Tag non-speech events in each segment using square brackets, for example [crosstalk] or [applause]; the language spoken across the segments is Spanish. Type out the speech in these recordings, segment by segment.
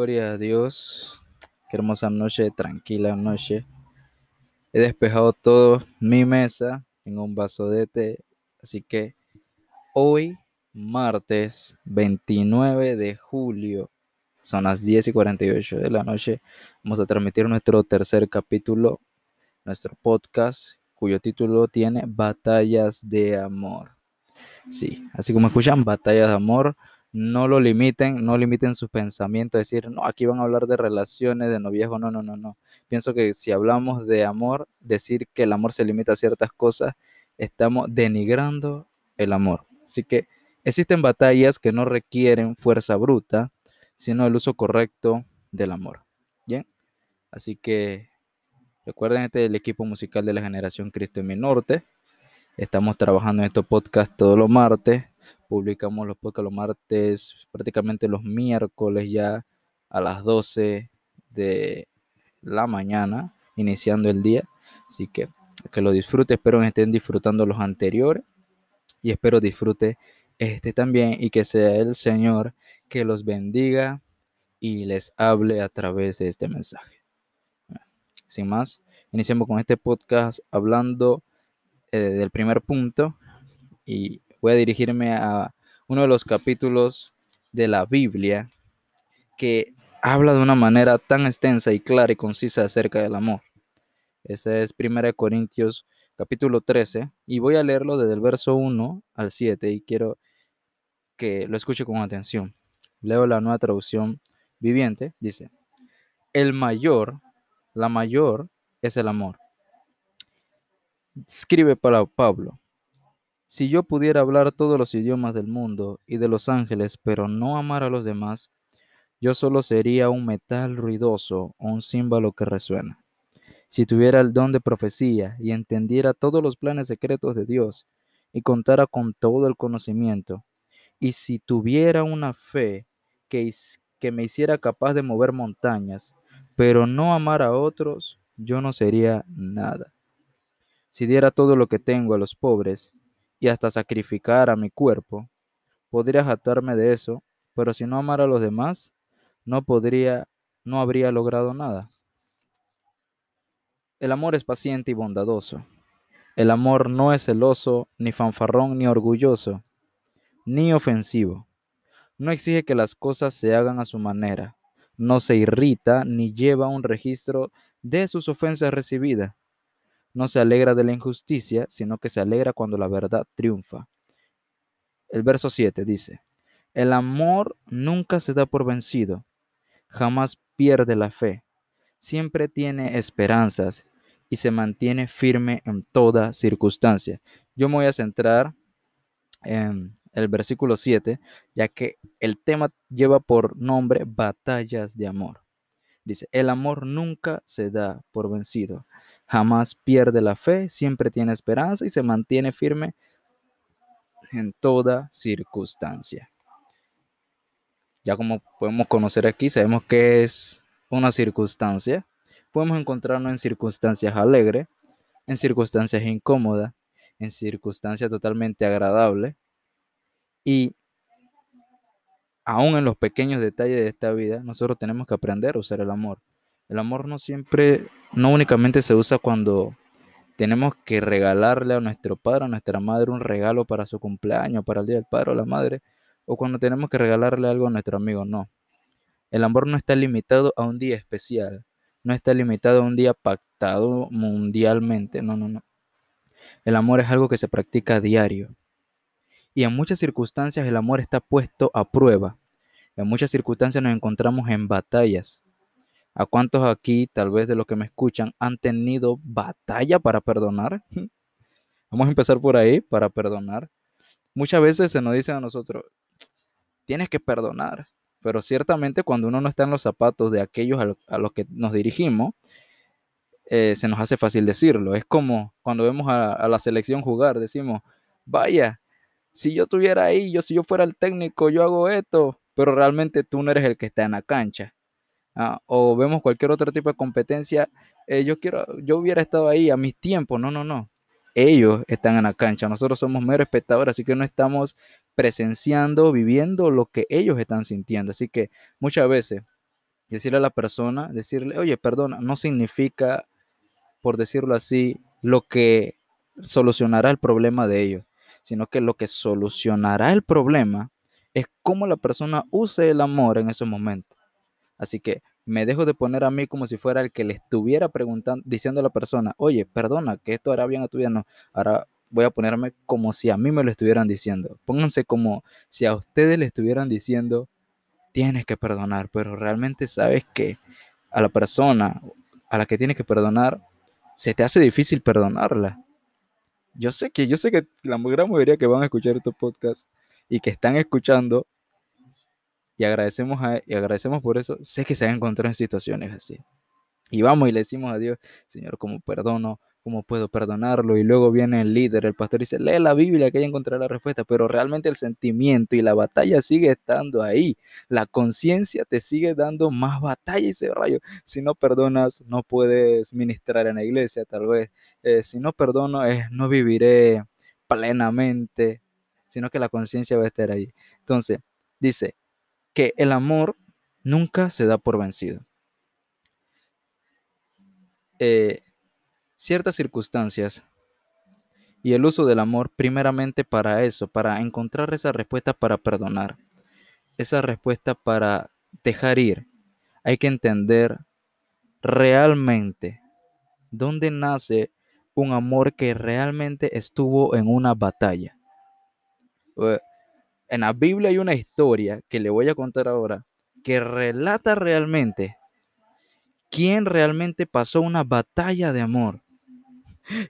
Gloria a Dios. Qué hermosa noche, tranquila noche. He despejado todo mi mesa en un vaso de té. Así que hoy, martes 29 de julio, son las 10 y 48 de la noche, vamos a transmitir nuestro tercer capítulo, nuestro podcast, cuyo título tiene Batallas de Amor. Sí, así como escuchan, Batallas de Amor no lo limiten, no limiten sus pensamientos, decir, no, aquí van a hablar de relaciones, de noviazgo, no, no, no, no. Pienso que si hablamos de amor, decir que el amor se limita a ciertas cosas, estamos denigrando el amor. Así que existen batallas que no requieren fuerza bruta, sino el uso correcto del amor. Bien, así que recuerden este el equipo musical de la generación Cristo en mi norte. Estamos trabajando en estos podcasts todos los martes Publicamos los podcasts los martes, prácticamente los miércoles ya a las 12 de la mañana, iniciando el día. Así que que lo disfrute, espero que estén disfrutando los anteriores y espero disfrute este también y que sea el Señor que los bendiga y les hable a través de este mensaje. Sin más, iniciamos con este podcast hablando eh, del primer punto y voy a dirigirme a uno de los capítulos de la Biblia que habla de una manera tan extensa y clara y concisa acerca del amor. Ese es 1 Corintios capítulo 13 y voy a leerlo desde el verso 1 al 7 y quiero que lo escuche con atención. Leo la nueva traducción viviente, dice, el mayor, la mayor es el amor. Escribe para Pablo, si yo pudiera hablar todos los idiomas del mundo y de los ángeles, pero no amar a los demás, yo solo sería un metal ruidoso o un címbalo que resuena. Si tuviera el don de profecía y entendiera todos los planes secretos de Dios y contara con todo el conocimiento, y si tuviera una fe que, que me hiciera capaz de mover montañas, pero no amar a otros, yo no sería nada. Si diera todo lo que tengo a los pobres y hasta sacrificar a mi cuerpo. Podría jatarme de eso, pero si no amara a los demás, no podría, no habría logrado nada. El amor es paciente y bondadoso. El amor no es celoso, ni fanfarrón, ni orgulloso, ni ofensivo. No exige que las cosas se hagan a su manera. No se irrita ni lleva un registro de sus ofensas recibidas no se alegra de la injusticia, sino que se alegra cuando la verdad triunfa. El verso 7 dice, el amor nunca se da por vencido, jamás pierde la fe, siempre tiene esperanzas y se mantiene firme en toda circunstancia. Yo me voy a centrar en el versículo 7, ya que el tema lleva por nombre batallas de amor. Dice, el amor nunca se da por vencido, jamás pierde la fe, siempre tiene esperanza y se mantiene firme en toda circunstancia. Ya como podemos conocer aquí, sabemos que es una circunstancia. Podemos encontrarnos en circunstancias alegres, en circunstancias incómodas, en circunstancias totalmente agradables. Y aún en los pequeños detalles de esta vida, nosotros tenemos que aprender a usar el amor. El amor no siempre, no únicamente se usa cuando tenemos que regalarle a nuestro padre, a nuestra madre un regalo para su cumpleaños, para el día del padre o la madre, o cuando tenemos que regalarle algo a nuestro amigo, no. El amor no está limitado a un día especial, no está limitado a un día pactado mundialmente, no, no, no. El amor es algo que se practica diario. Y en muchas circunstancias el amor está puesto a prueba. En muchas circunstancias nos encontramos en batallas. ¿A cuántos aquí, tal vez de los que me escuchan, han tenido batalla para perdonar? [laughs] Vamos a empezar por ahí, para perdonar. Muchas veces se nos dice a nosotros, tienes que perdonar, pero ciertamente cuando uno no está en los zapatos de aquellos a, los que nos dirigimos, eh, se nos hace fácil decirlo. Es como cuando vemos a, a, la selección jugar, decimos, vaya, si yo estuviera ahí, yo si yo fuera el técnico, yo hago esto, pero realmente tú no eres el que está en la cancha. Ah, o vemos cualquier otro tipo de competencia, eh, yo quiero, yo hubiera estado ahí a mis tiempos, no, no, no. Ellos están en la cancha, nosotros somos meros espectadores, así que no estamos presenciando, viviendo lo que ellos están sintiendo. Así que muchas veces Decirle a la persona, decirle, oye, perdona, no significa, por decirlo así, lo que solucionará el problema de ellos, sino que lo que solucionará el problema es cómo la persona use el amor en esos momentos. Así que me dejo de poner a mí como si fuera el que le estuviera preguntando, diciendo a la persona, oye, perdona, que esto hará bien a tu vida. No, ahora voy a ponerme como si a mí me lo estuvieran diciendo. Pónganse como si a ustedes le estuvieran diciendo, tienes que perdonar, pero realmente sabes que a la persona a la que tienes que perdonar, se te hace difícil perdonarla. Yo sé que, yo sé que la gran mayoría que van a escuchar estos podcasts y que están escuchando, y agradecemos, y agradecemos por eso, sé que se han encontrado en situaciones así. Y vamos y le decimos a Dios, Señor, como perdono ¿Cómo puedo perdonarlo? Y luego viene el líder, el pastor, y dice, lee la Biblia que ahí encontrará la respuesta, pero realmente el sentimiento y la batalla sigue estando ahí. La conciencia te sigue dando más batalla y ese rayo. Si no perdonas, no puedes ministrar en la iglesia, tal vez. Eh, si no perdono, no viviré plenamente, sino que la conciencia va a estar ahí. Entonces, dice que el amor nunca se da por vencido. Eh, ciertas circunstancias y el uso del amor primeramente para eso, para encontrar esa respuesta para perdonar, esa respuesta para dejar ir. Hay que entender realmente dónde nace un amor que realmente estuvo en una batalla. En la Biblia hay una historia que le voy a contar ahora que relata realmente quién realmente pasó una batalla de amor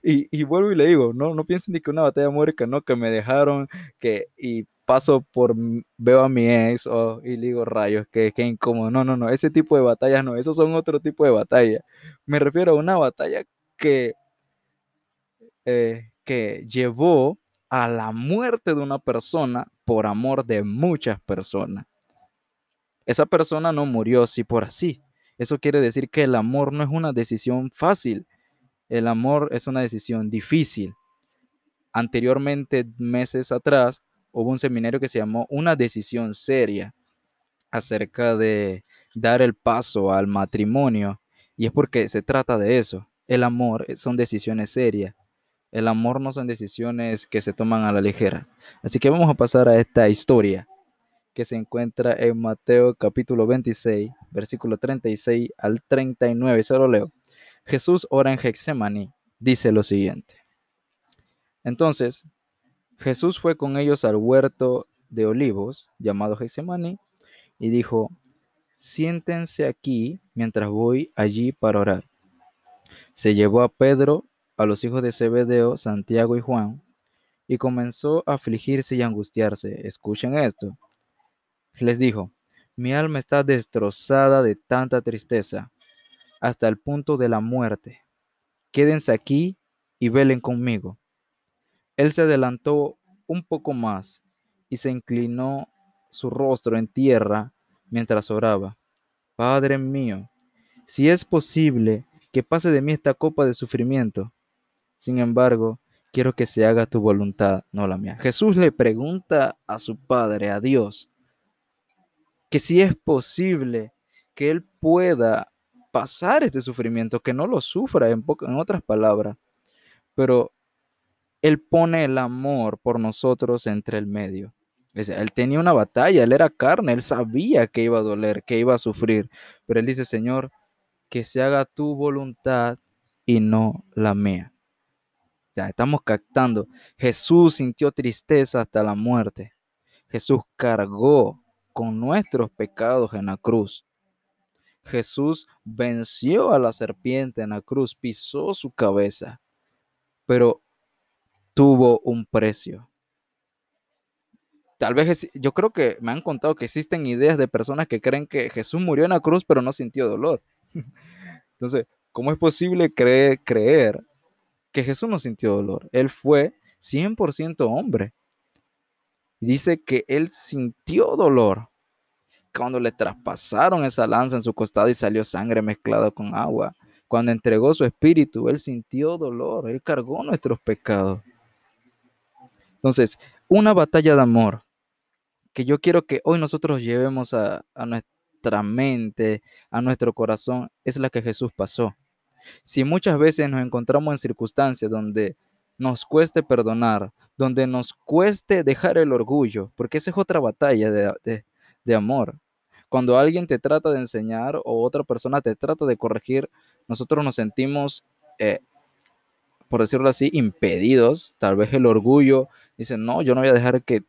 y, vuelvo y le digo, no, no piensen ni que una batalla muerca, no, que me dejaron, que, y paso por, veo a mi ex, oh, y digo, rayos, que, que incómodo. No, no, no, ese tipo de batallas no, esos son otro tipo de batallas. Me refiero a una batalla que, eh, que llevó a la muerte de una persona por amor de muchas personas. Esa persona no murió así por así. Eso quiere decir que el amor no es una decisión fácil. El amor es una decisión difícil. Anteriormente, meses atrás, hubo un seminario que se llamó Una decisión seria acerca de dar el paso al matrimonio. Y es porque se trata de eso. El amor son decisiones serias. El amor no son decisiones que se toman a la ligera. Así que vamos a pasar a esta historia que se encuentra en Mateo capítulo 26, versículo 36 al 39. Solo leo. Jesús ora en Getsemaní, dice lo siguiente. Entonces, Jesús fue con ellos al huerto de olivos, llamado Getsemaní, y dijo, siéntense aquí mientras voy allí para orar. Se llevó a Pedro, a los hijos de Zebedeo, Santiago y Juan, y comenzó a afligirse y angustiarse. Escuchen esto. Les dijo, mi alma está destrozada de tanta tristeza hasta el punto de la muerte. Quédense aquí y velen conmigo. Él se adelantó un poco más y se inclinó su rostro en tierra mientras oraba. Padre mío, si es posible que pase de mí esta copa de sufrimiento, sin embargo, quiero que se haga tu voluntad, no la mía. Jesús le pregunta a su Padre, a Dios, que si es posible que Él pueda pasar este sufrimiento, que no lo sufra, en, en otras palabras. Pero Él pone el amor por nosotros entre el medio. Él tenía una batalla, él era carne, él sabía que iba a doler, que iba a sufrir. Pero él dice, Señor, que se haga tu voluntad y no la mía. Estamos captando. Jesús sintió tristeza hasta la muerte. Jesús cargó con nuestros pecados en la cruz. Jesús venció a la serpiente en la cruz, pisó su cabeza, pero tuvo un precio. Tal vez yo creo que me han contado que existen ideas de personas que creen que Jesús murió en la cruz pero no sintió dolor. [laughs] Entonces, ¿cómo es posible creer que Jesús no sintió dolor? Él fue 100% hombre. Dice que él sintió dolor cuando le traspasaron esa lanza en su costado y salió sangre mezclada con agua. Cuando entregó su espíritu, Él sintió dolor, Él cargó nuestros pecados. Entonces, una batalla de amor que yo quiero que hoy nosotros llevemos a, nuestra mente, a nuestro corazón, es la que Jesús pasó. Si muchas veces nos encontramos en circunstancias donde nos cueste perdonar, donde nos cueste dejar el orgullo, porque esa es otra batalla de, amor. Cuando alguien te trata de enseñar o otra persona te trata de corregir, nosotros nos sentimos, eh, por decirlo así, impedidos. Tal vez el orgullo dice, no, yo no voy a dejar que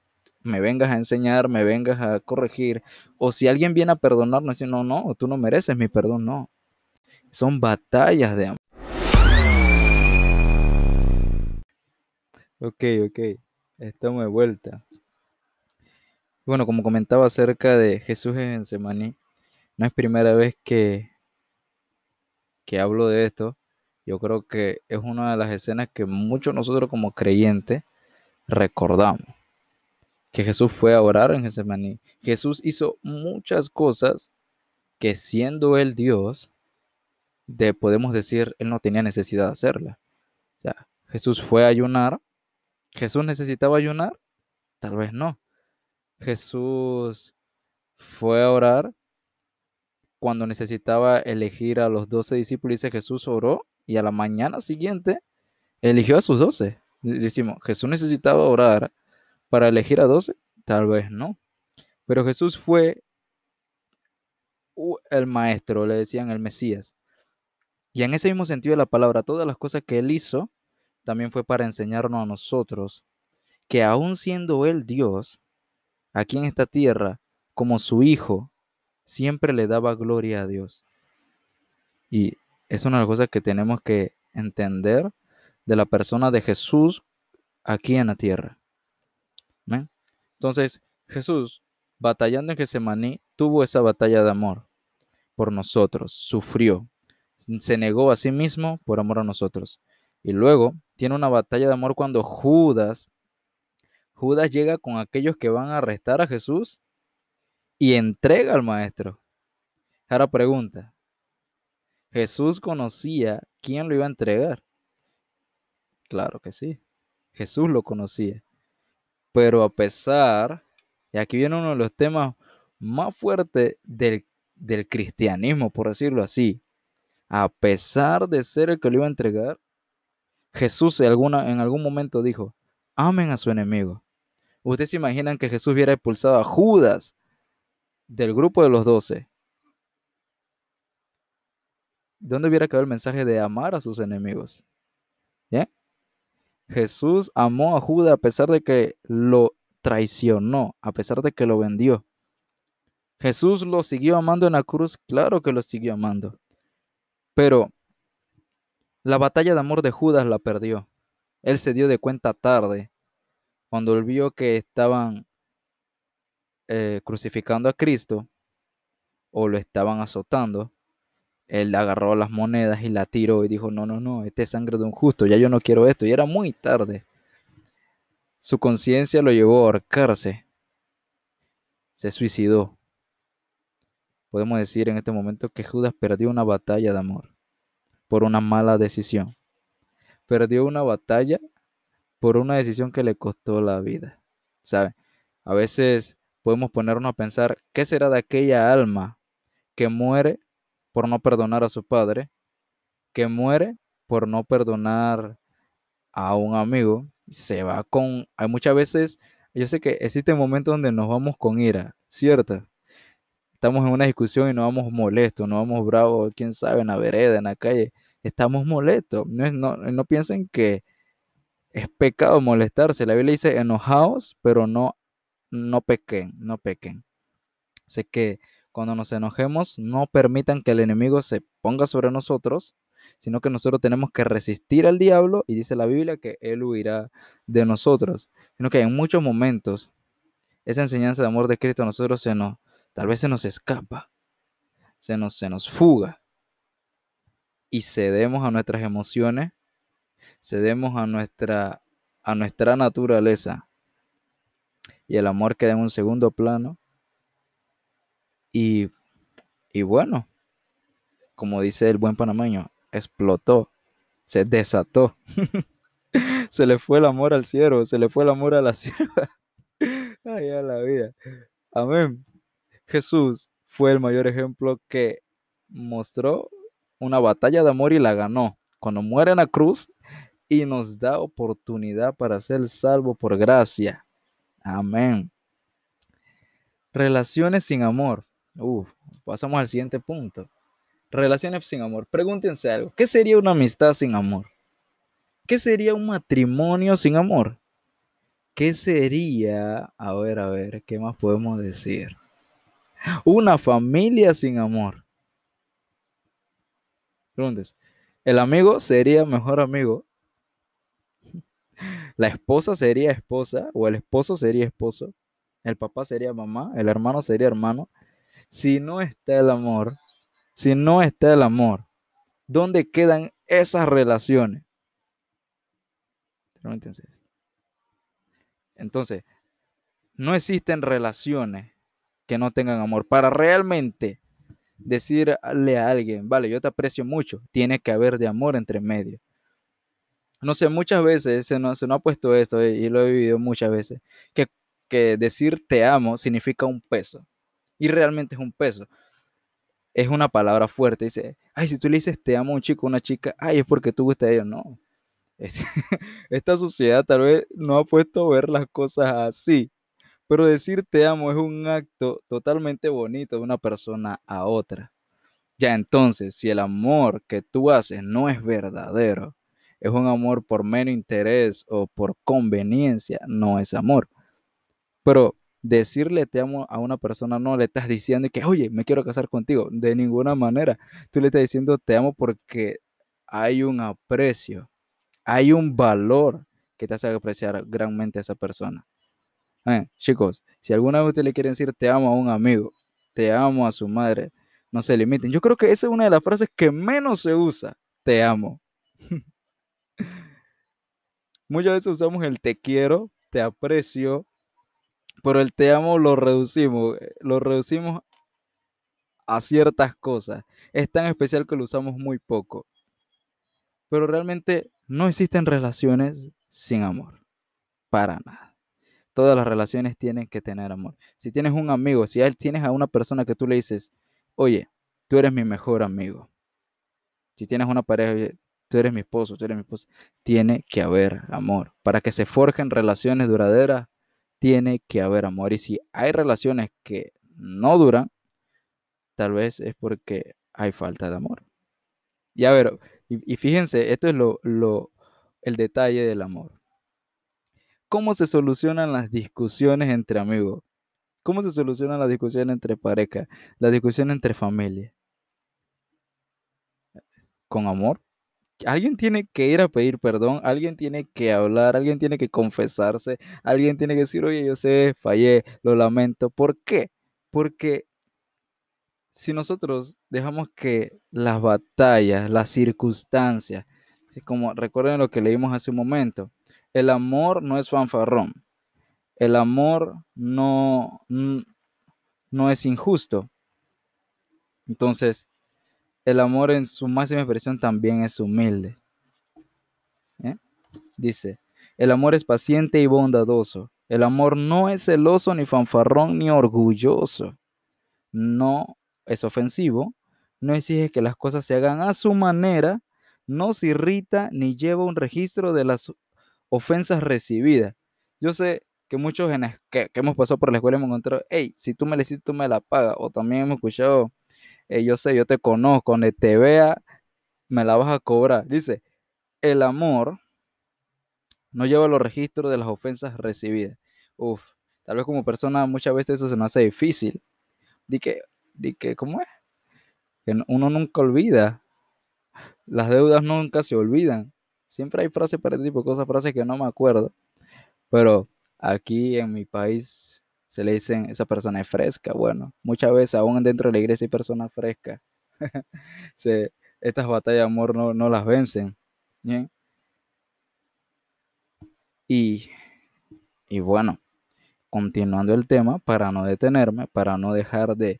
me vengas a enseñar, me vengas a corregir. O si alguien viene a perdonarnos, dice, no, no, tú no mereces mi perdón, no. Son batallas de amor. Ok, ok, estamos de vuelta. Bueno, como comentaba acerca de Jesús en Semaní, no es primera vez que, que hablo de esto. Yo creo que es una de las escenas que muchos nosotros como creyentes recordamos que Jesús fue a orar en Getsemaní. Jesús hizo muchas cosas que siendo él Dios, de, podemos decir, él no tenía necesidad de hacerla. Jesús fue a ayunar. ¿Jesús necesitaba ayunar? Tal vez no. Jesús fue a orar cuando necesitaba elegir a los doce discípulos. Dice Jesús oró y a la mañana siguiente eligió a sus doce. Decimos, Jesús necesitaba orar para elegir a doce? Tal vez no. Pero Jesús fue el maestro, le decían el Mesías. Y en ese mismo sentido de la palabra, todas las cosas que él hizo, también fue para enseñarnos a nosotros que aún siendo él Dios, aquí en esta tierra, como su Hijo, siempre le daba gloria a Dios. Y es una de las cosas que tenemos que entender de la persona de Jesús aquí en la tierra. Entonces, Jesús, batallando en Getsemaní, tuvo esa batalla de amor por nosotros, sufrió, se negó a sí mismo por amor a nosotros. Y luego tiene una batalla de amor cuando Judas, Judas llega con aquellos que van a arrestar a Jesús y entrega al maestro. Ahora pregunta, ¿Jesús conocía quién lo iba a entregar? Claro que sí, Jesús lo conocía. Pero a pesar, y aquí viene uno de los temas más fuertes del, cristianismo, por decirlo así, a pesar de ser el que lo iba a entregar, Jesús en, alguna, en algún momento dijo, amen a su enemigo. ¿Ustedes se imaginan que Jesús hubiera expulsado a Judas del grupo de los doce? ¿Dónde hubiera quedado el mensaje de amar a sus enemigos? Jesús amó a Judas a pesar de que lo traicionó, a pesar de que lo vendió. Jesús lo siguió amando en la cruz, claro que lo siguió amando. Pero la batalla de amor de Judas la perdió. Él se dio de cuenta tarde, cuando él vio que estaban eh, crucificando a Cristo o lo estaban azotando él agarró las monedas y la tiró y dijo, no, no, no, este es sangre de un justo, ya yo no quiero esto. Y era muy tarde. Su conciencia lo llevó a ahorcarse. Se suicidó. Podemos decir en este momento que Judas perdió una batalla de amor por una mala decisión. Perdió una batalla por una decisión que le costó la vida. ¿Sabe? A veces podemos ponernos a pensar, ¿qué será de aquella alma que muere por no perdonar a su padre, que muere por no perdonar a un amigo, se va con, hay muchas veces, yo sé que existen momentos donde nos vamos con ira, ¿cierto? Estamos en una discusión y nos vamos molestos, nos vamos bravos, quién sabe, en la vereda, en la calle, estamos molestos. No, no, no piensen que es pecado molestarse. La Biblia dice enojaos, pero no, no pequen, no pequen. Sé que cuando nos enojemos, no permitan que el enemigo se ponga sobre nosotros, sino que nosotros tenemos que resistir al diablo y dice la Biblia que él huirá de nosotros. Sino que en muchos momentos esa enseñanza de amor de Cristo a nosotros se nos, tal vez se nos escapa, se nos, se nos fuga y cedemos a nuestras emociones, cedemos a nuestra, a nuestra naturaleza y el amor queda en un segundo plano y, bueno, como dice el buen panameño, explotó, se desató. [laughs] se le fue el amor al cielo, se le fue el amor a la [laughs] sierva. Ay, a la vida. Amén. Jesús fue el mayor ejemplo que mostró una batalla de amor y la ganó. Cuando muere en la cruz y nos da oportunidad para ser salvo por gracia. Amén. Relaciones sin amor. Uf, pasamos al siguiente punto. Relaciones sin amor. Pregúntense algo. ¿Qué sería una amistad sin amor? ¿Qué sería un matrimonio sin amor? ¿Qué sería? A ver, a ver, ¿qué más podemos decir? Una familia sin amor. Preguntes. El amigo sería mejor amigo. La esposa sería esposa o el esposo sería esposo. El papá sería mamá, el hermano sería hermano. Si no está el amor, si no está el amor, ¿dónde quedan esas relaciones? Entonces, no existen relaciones que no tengan amor. Para realmente decirle a alguien, vale, yo te aprecio mucho, tiene que haber de amor entre medio. No sé, muchas veces se nos, ha puesto eso y lo he vivido muchas veces, que, que decir te amo significa un peso. Y realmente es un peso. Es una palabra fuerte. Dice, ay, si tú le dices te amo a un chico o una chica, ay, es porque tú gusta a ellos. No. [laughs] Esta sociedad tal vez no ha puesto ver las cosas así. Pero decir te amo es un acto totalmente bonito de una persona a otra. Ya entonces, si el amor que tú haces no es verdadero, es un amor por menos interés o por conveniencia, no es amor. Pero decirle te amo a una persona no le estás diciendo que, oye, me quiero casar contigo. De ninguna manera. Tú le estás diciendo te amo porque hay un aprecio, hay un valor que te hace apreciar grandemente a esa persona. Eh, chicos, si alguna vez usted le quiere decir te amo a un amigo, te amo a su madre, no se limiten. Yo creo que esa es una de las frases que menos se usa, te amo. [laughs] Muchas veces usamos el te quiero, te aprecio, pero el te amo lo reducimos, eh, lo reducimos a ciertas cosas. Es tan especial que lo usamos muy poco. Pero realmente no existen relaciones sin amor. Para nada. Todas las relaciones tienen que tener amor. Si tienes un amigo, si tienes a una persona que tú le dices, oye, tú eres mi mejor amigo. Si tienes una pareja, tú eres mi esposo, tú eres mi esposa, tiene que haber amor. Para que se forjen relaciones duraderas, tiene que haber amor. Y si hay relaciones que no duran, tal vez es porque hay falta de amor. Y a ver, y, fíjense, esto es lo, lo, el detalle del amor. ¿Cómo se solucionan las discusiones entre amigos? ¿Cómo se solucionan las discusiones entre pareja? Las discusiones entre familia. ¿Con amor? Alguien tiene que ir a pedir perdón, alguien tiene que hablar, alguien tiene que confesarse, alguien tiene que decir, oye, yo sé, fallé, lo lamento. ¿Por qué? Porque si nosotros dejamos que las batallas, las circunstancias, como recuerden lo que leímos hace un momento, el amor no es fanfarrón. El amor no, no es injusto. Entonces, el amor en su máxima expresión también es humilde. ¿Eh? Dice, el amor es paciente y bondadoso. El amor no es celoso, ni fanfarrón, ni orgulloso. No es ofensivo. No exige que las cosas se hagan a su manera. No se irrita ni lleva un registro de las ofensas recibidas. Yo sé que muchos en que, hemos pasado por la escuela hemos encontrado, hey, si tú me hiciste, tú me la pagas. O también hemos escuchado, yo sé, yo te conozco, donde te vea, me la vas a cobrar. Dice, el amor no lleva los registros de las ofensas recibidas. Uf, tal vez como persona muchas veces eso se nos hace difícil. Di que, di que, ¿cómo es? Que uno nunca olvida. Las deudas nunca se olvidan. Siempre hay frases para este tipo de cosas, frases que no me acuerdo. Pero aquí en mi país se le dicen, esa persona es fresca. Bueno, muchas veces aún dentro de la iglesia hay personas frescas. [laughs] estas batallas de amor no, las vencen. Y, y bueno, continuando el tema, para no detenerme, para no dejar de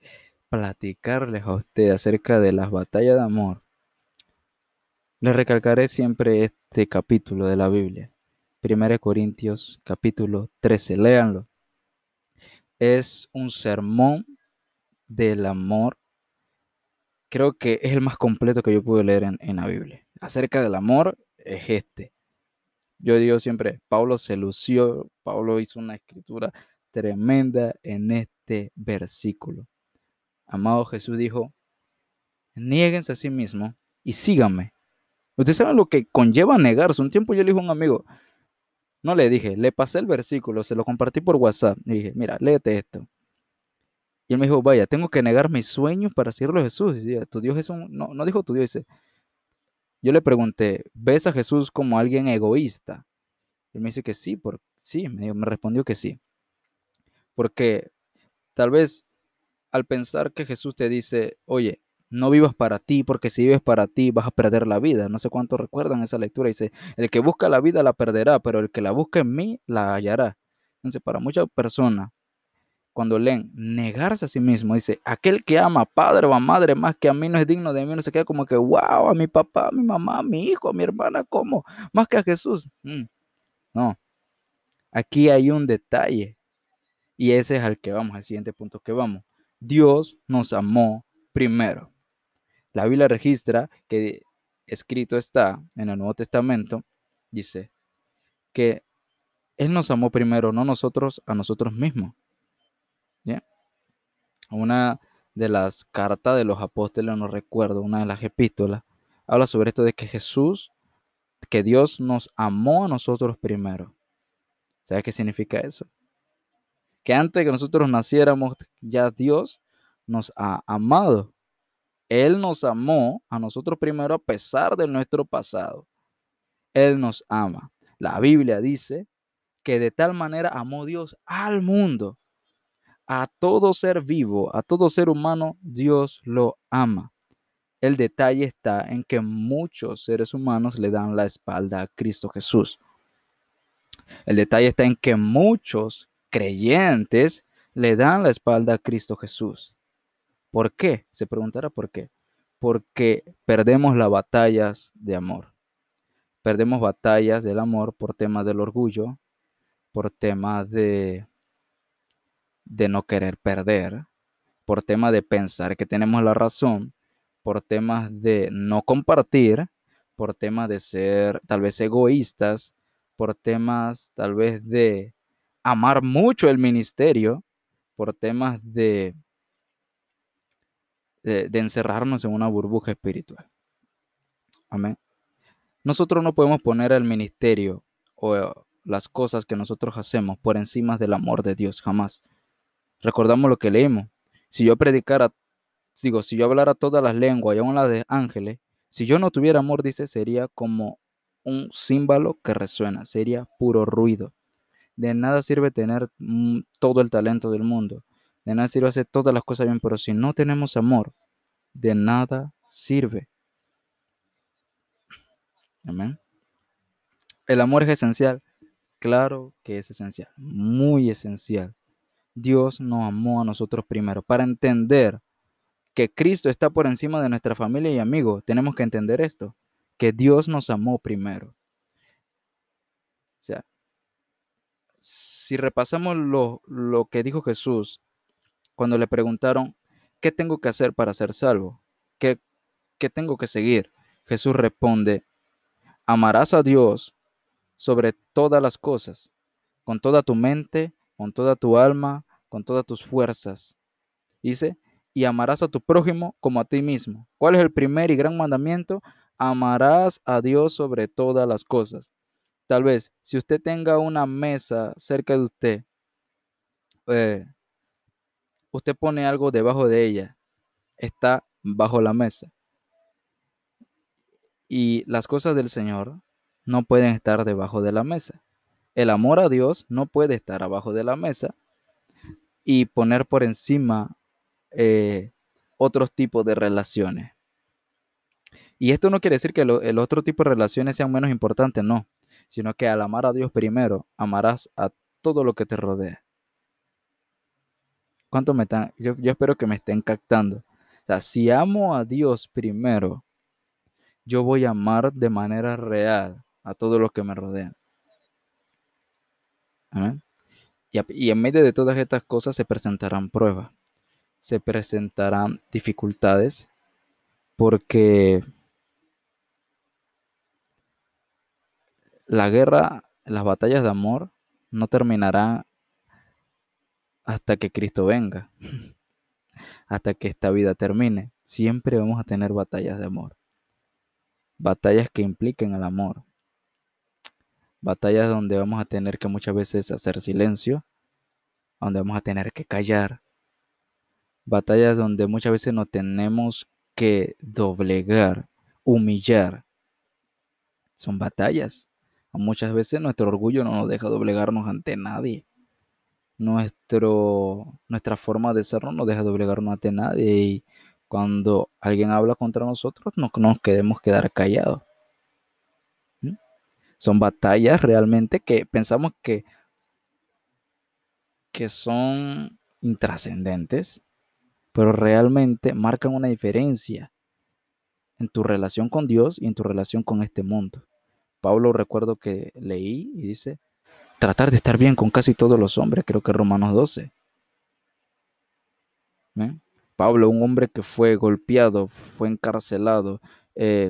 platicarles a usted acerca de las batallas de amor, les recalcaré siempre este capítulo de la Biblia. 1 Corintios capítulo 13, léanlo. Es un sermón del amor, creo que es el más completo que yo pude leer en, en la Biblia. Acerca del amor es este. Yo digo siempre, Pablo se lució, Pablo hizo una escritura tremenda en este versículo. Amado Jesús dijo, niéguense a sí mismo y síganme. Ustedes saben lo que conlleva negarse. Un tiempo yo le dije a un amigo, no le dije, le pasé el versículo, se lo compartí por WhatsApp. Y dije, mira, léete esto. Y él me dijo, vaya, tengo que negar mis sueños para seguirlo a Jesús. Y tu Dios es un, no, no dijo tu Dios, dice, yo le pregunté, ¿ves a Jesús como alguien egoísta? Y él me dice que sí, por, sí, me respondió que sí. Porque tal vez al pensar que Jesús te dice, oye, no vivas para ti, porque si vives para ti vas a perder la vida. No sé cuántos recuerdan esa lectura. Dice, el que busca la vida la perderá, pero el que la busca en mí la hallará. Entonces, para muchas personas, cuando leen negarse a sí mismo, dice, aquel que ama a padre o a madre más que a mí no es digno de mí, no se queda como que, wow, a mi papá, a mi mamá, a mi hijo, a mi hermana, ¿cómo? Más que a Jesús. Mm, no, aquí hay un detalle. Y ese es al que vamos, al siguiente punto que vamos. Dios nos amó primero. La Biblia registra que escrito está en el Nuevo Testamento, dice que Él nos amó primero, no nosotros a nosotros mismos. Una de las cartas de los apóstoles, no recuerdo, una de las epístolas, habla sobre esto de que Jesús, que Dios nos amó a nosotros primero. ¿Sabes qué significa eso? Que antes de que nosotros naciéramos, ya Dios nos ha amado. Él nos amó a nosotros primero a pesar de nuestro pasado. Él nos ama. La Biblia dice que de tal manera amó Dios al mundo. A todo ser vivo, a todo ser humano, Dios lo ama. El detalle está en que muchos seres humanos le dan la espalda a Cristo Jesús. El detalle está en que muchos creyentes le dan la espalda a Cristo Jesús. ¿Por qué? Se preguntará por qué. Porque perdemos las batallas de amor. Perdemos batallas del amor por temas del orgullo, por temas de, de no querer perder, por temas de pensar que tenemos la razón, por temas de no compartir, por temas de ser tal vez egoístas, por temas tal vez de amar mucho el ministerio, por temas de de, encerrarnos en una burbuja espiritual. Amén. Nosotros no podemos poner el ministerio o las cosas que nosotros hacemos por encima del amor de Dios, jamás. Recordamos lo que leímos. Si yo predicara, digo, si yo hablara todas las lenguas y aún las de ángeles, si yo no tuviera amor, dice, sería como un símbolo que resuena, sería puro ruido. De nada sirve tener mm, todo el talento del mundo de nada sirve hacer todas las cosas bien, pero si no tenemos amor, de nada sirve. Amén. El amor es esencial. Claro que es esencial, muy esencial. Dios nos amó a nosotros primero. Para entender que Cristo está por encima de nuestra familia y amigos, tenemos que entender esto, que Dios nos amó primero. O sea, si repasamos lo, lo que dijo Jesús cuando le preguntaron, ¿qué tengo que hacer para ser salvo? ¿Qué, qué tengo que seguir? Jesús responde, amarás a Dios sobre todas las cosas, con toda tu mente, con toda tu alma, con todas tus fuerzas. Dice, y amarás a tu prójimo como a ti mismo. ¿Cuál es el primer y gran mandamiento? Amarás a Dios sobre todas las cosas. Tal vez, si usted tenga una mesa cerca de usted, eh, usted pone algo debajo de ella, está bajo la mesa. Y las cosas del Señor no pueden estar debajo de la mesa. El amor a Dios no puede estar abajo de la mesa y poner por encima eh, otros tipos de relaciones. Y esto no quiere decir que el otro tipo de relaciones sean menos importantes, no, sino que al amar a Dios primero, amarás a todo lo que te rodea. ¿Cuánto me están? Yo, espero que me estén captando. O sea, si amo a Dios primero, yo voy a amar de manera real a todos los que me rodean. Amén. Y, y en medio de todas estas cosas se presentarán pruebas. se presentarán dificultades porque la guerra, las batallas de amor no terminarán hasta que Cristo venga, [laughs] hasta que esta vida termine. Siempre vamos a tener batallas de amor, batallas que impliquen el amor, batallas donde vamos a tener que muchas veces hacer silencio, donde vamos a tener que callar, batallas donde muchas veces no tenemos que doblegar, humillar. Son batallas. Muchas veces nuestro orgullo no nos deja doblegarnos ante nadie nuestro, nuestra forma de ser no nos deja doblegarnos ante nadie y cuando alguien habla contra nosotros no nos queremos quedar callados. ¿Mm? Son batallas realmente que pensamos que, que son intrascendentes, pero realmente marcan una diferencia en tu relación con Dios y en tu relación con este mundo. Pablo recuerdo que leí y dice, tratar de estar bien con casi todos los hombres, creo que Romanos 12. ¿Eh? Pablo, un hombre que fue golpeado, fue encarcelado, eh,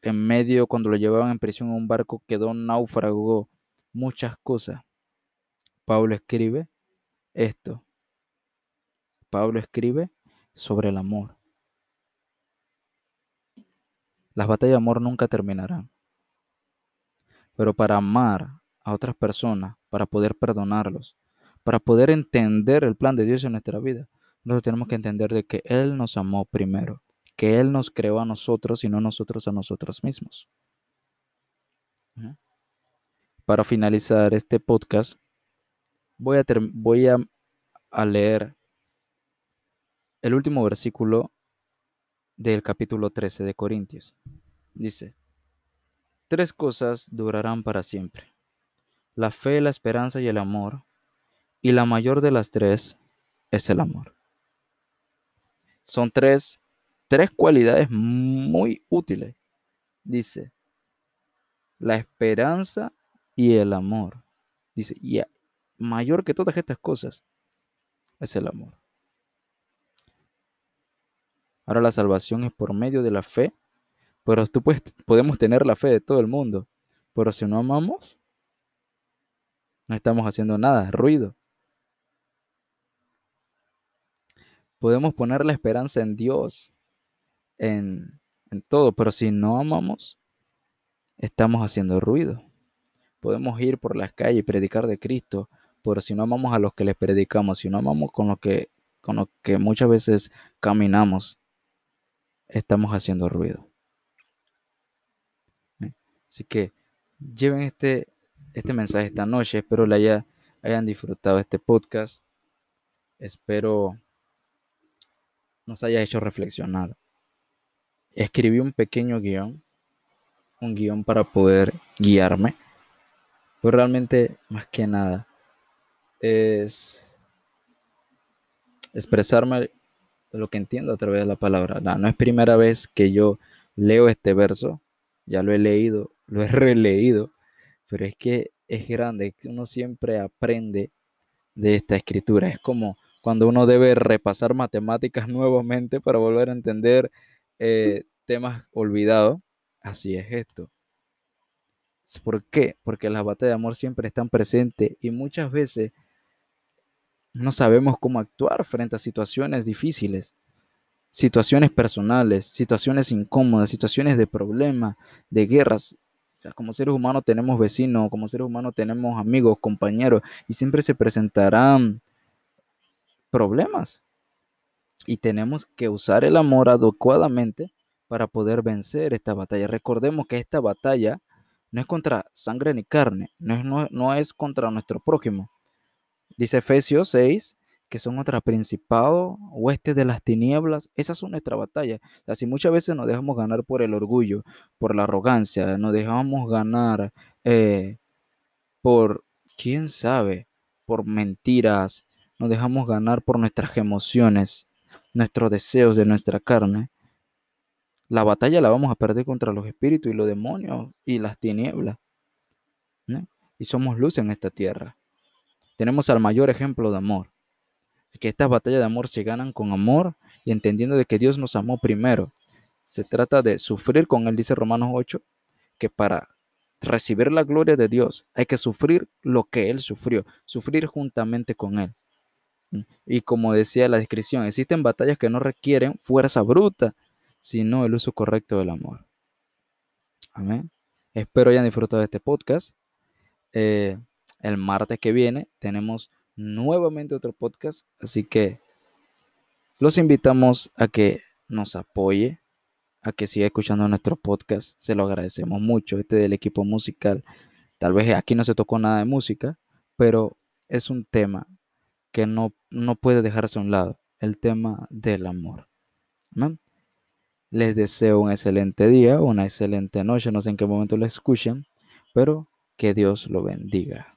en medio cuando lo llevaban en prisión a un barco quedó náufrago, muchas cosas. Pablo escribe esto. Pablo escribe sobre el amor. Las batallas de amor nunca terminarán. Pero para amar a otras personas, para poder perdonarlos, para poder entender el plan de Dios en nuestra vida. Nosotros tenemos que entender de que Él nos amó primero, que Él nos creó a nosotros y no nosotros a nosotros mismos. Para finalizar este podcast, voy a, voy a, a leer el último versículo del capítulo 13 de Corintios. Dice, tres cosas durarán para siempre la fe, la esperanza y el amor. Y la mayor de las tres es el amor. Son tres, tres cualidades muy útiles. Dice, la esperanza y el amor. Dice, y mayor que todas estas cosas es el amor. Ahora la salvación es por medio de la fe, pero tú puedes, podemos tener la fe de todo el mundo, pero si no amamos, no estamos haciendo nada, ruido. Podemos poner la esperanza en Dios, en, en todo, pero si no amamos, estamos haciendo ruido. Podemos ir por las calles y predicar de Cristo, pero si no amamos a los que les predicamos, si no amamos con lo que, con lo que muchas veces caminamos, estamos haciendo ruido. Así que lleven este este mensaje esta noche. Espero le haya, hayan disfrutado este podcast. Espero nos haya hecho reflexionar. Escribí un pequeño guion, un guion para poder guiarme. Pero realmente, más que nada, es expresarme lo que entiendo a través de la palabra. no es primera vez que yo leo este verso, ya lo he leído, lo he [laughs] releído pero es que es grande, uno siempre aprende de esta escritura. Es como cuando uno debe repasar matemáticas [laughs] nuevamente para volver a entender eh, temas olvidados. Así es esto. ¿Por qué? Porque las batallas de amor siempre están presentes y muchas veces no sabemos cómo actuar frente a situaciones difíciles, situaciones personales, situaciones incómodas, situaciones de problemas, de guerras sea, como seres humanos tenemos vecinos, como seres humanos tenemos amigos, compañeros, y siempre se presentarán problemas. Y tenemos que usar el amor adecuadamente para poder vencer esta batalla. Recordemos que esta batalla no es contra sangre ni carne, no es, no es contra nuestro prójimo. Dice Efesios 6, que son otras principados, huestes de las tinieblas, esas son nuestra batalla. Así muchas veces nos dejamos ganar por el orgullo, por la arrogancia, nos dejamos ganar eh, por, quién sabe, por mentiras, nos dejamos ganar por nuestras emociones, nuestros deseos de nuestra carne. La batalla la vamos a perder contra los espíritus y los demonios y las tinieblas. Y somos luz en esta tierra. Tenemos al mayor ejemplo de amor que estas batallas de amor se ganan con amor y entendiendo de que Dios nos amó primero. Se trata de sufrir con Él, dice Romanos 8, que para recibir la gloria de Dios hay que sufrir lo que Él sufrió, sufrir juntamente con Él. Y como decía la descripción, existen batallas que no requieren fuerza bruta, sino el uso correcto del amor. Amén. Espero hayan disfrutado de este podcast. Eh, el martes que viene tenemos nuevamente otro podcast, así que los invitamos a que nos apoye, a que siga escuchando nuestro podcast. Se lo agradecemos mucho. Este del equipo musical. Tal vez aquí no se tocó nada de música, pero es un tema que no, no puede dejarse a un lado. El tema del amor. Les deseo un excelente día, una excelente noche. No sé en qué momento lo escuchen, pero que Dios lo bendiga.